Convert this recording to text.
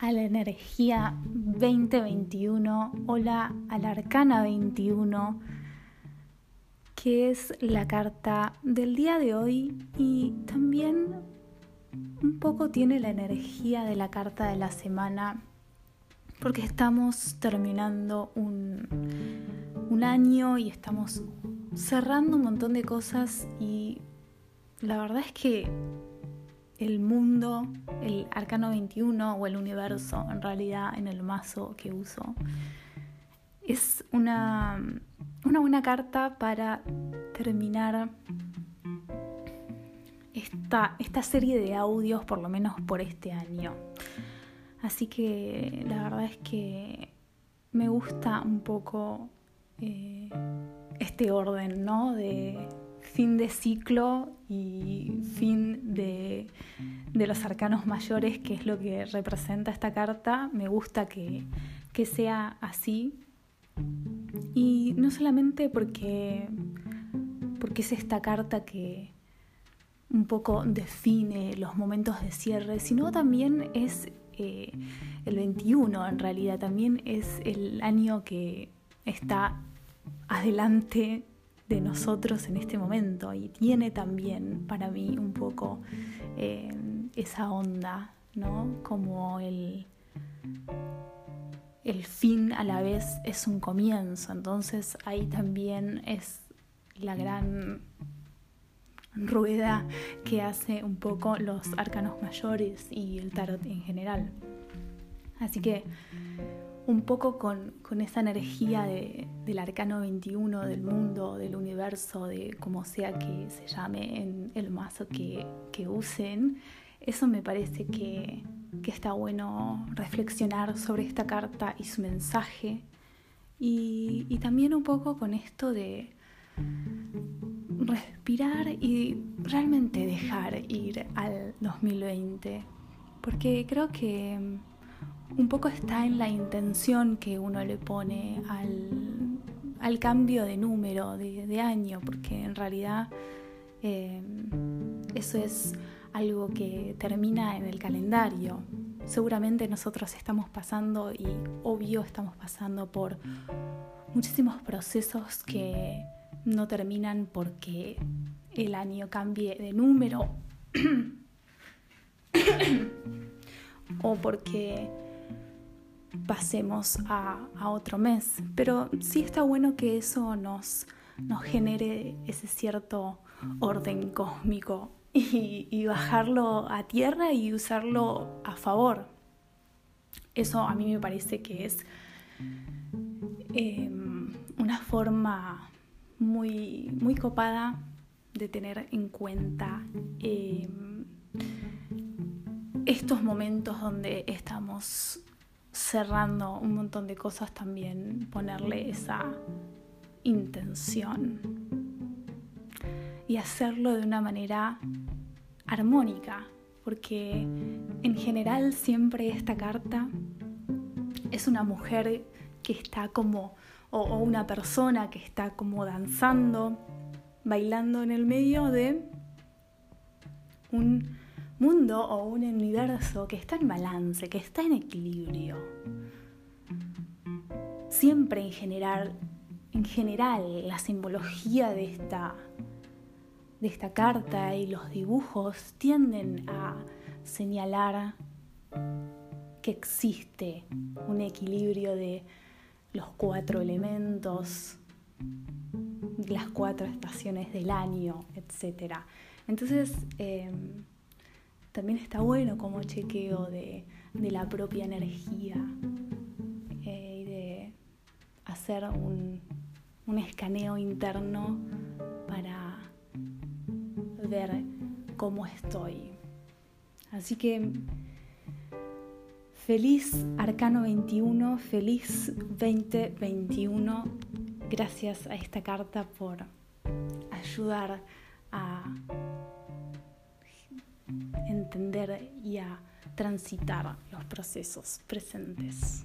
A la energía 2021, hola a la arcana 21, que es la carta del día de hoy y también un poco tiene la energía de la carta de la semana, porque estamos terminando un, un año y estamos cerrando un montón de cosas y la verdad es que el mundo, el arcano 21 o el universo en realidad en el mazo que uso. Es una, una buena carta para terminar esta, esta serie de audios, por lo menos por este año. Así que la verdad es que me gusta un poco eh, este orden, ¿no? De, fin de ciclo y fin de, los arcanos mayores, que es lo que representa esta carta. Me gusta que, sea así. Y no solamente porque, porque es esta carta que un poco define los momentos de cierre, sino también es eh, el 21 en realidad, también es el año que está adelante de nosotros en este momento y tiene también para mí un poco eh, esa onda, ¿no? Como el, el fin a la vez es un comienzo, entonces ahí también es la gran rueda que hace un poco los arcanos mayores y el tarot en general. Así que un poco con, esa energía del arcano 21, del mundo, del universo, de como sea que se llame en el mazo que, usen. Eso me parece que, está bueno reflexionar sobre esta carta y su mensaje. Y, y también un poco con esto de respirar y realmente dejar ir al 2020. Porque creo que un poco está en la intención que uno le pone al, cambio de número, de, año, porque en realidad eh, eso es algo que termina en el calendario. Seguramente nosotros estamos pasando y obvio estamos pasando por muchísimos procesos que no terminan porque el año cambie de número o porque pasemos a, otro mes. Pero sí está bueno que eso nos, genere ese cierto orden cósmico y, bajarlo a tierra y usarlo a favor. Eso a mí me parece que es em, una forma muy, muy copada de tener en cuenta em, estos momentos donde estamos cerrando un montón de cosas también ponerle esa intención y hacerlo de una manera armónica, porque en general siempre esta carta es una mujer que está como, o, una persona que está como danzando, bailando en el medio de un mundo o un universo que está en balance, que está en equilibrio. Siempre en general, en general la simbología de esta, de esta carta y los dibujos tienden a señalar que existe un equilibrio de los cuatro elementos, las cuatro estaciones del año, etc. Entonces, em, también está bueno como chequeo de, la propia energía eh, y de hacer un, un escaneo interno para ver cómo estoy. Así que feliz Arcano 21, feliz 2021. Gracias a esta carta por ayudar a entender y a transitar los procesos presentes.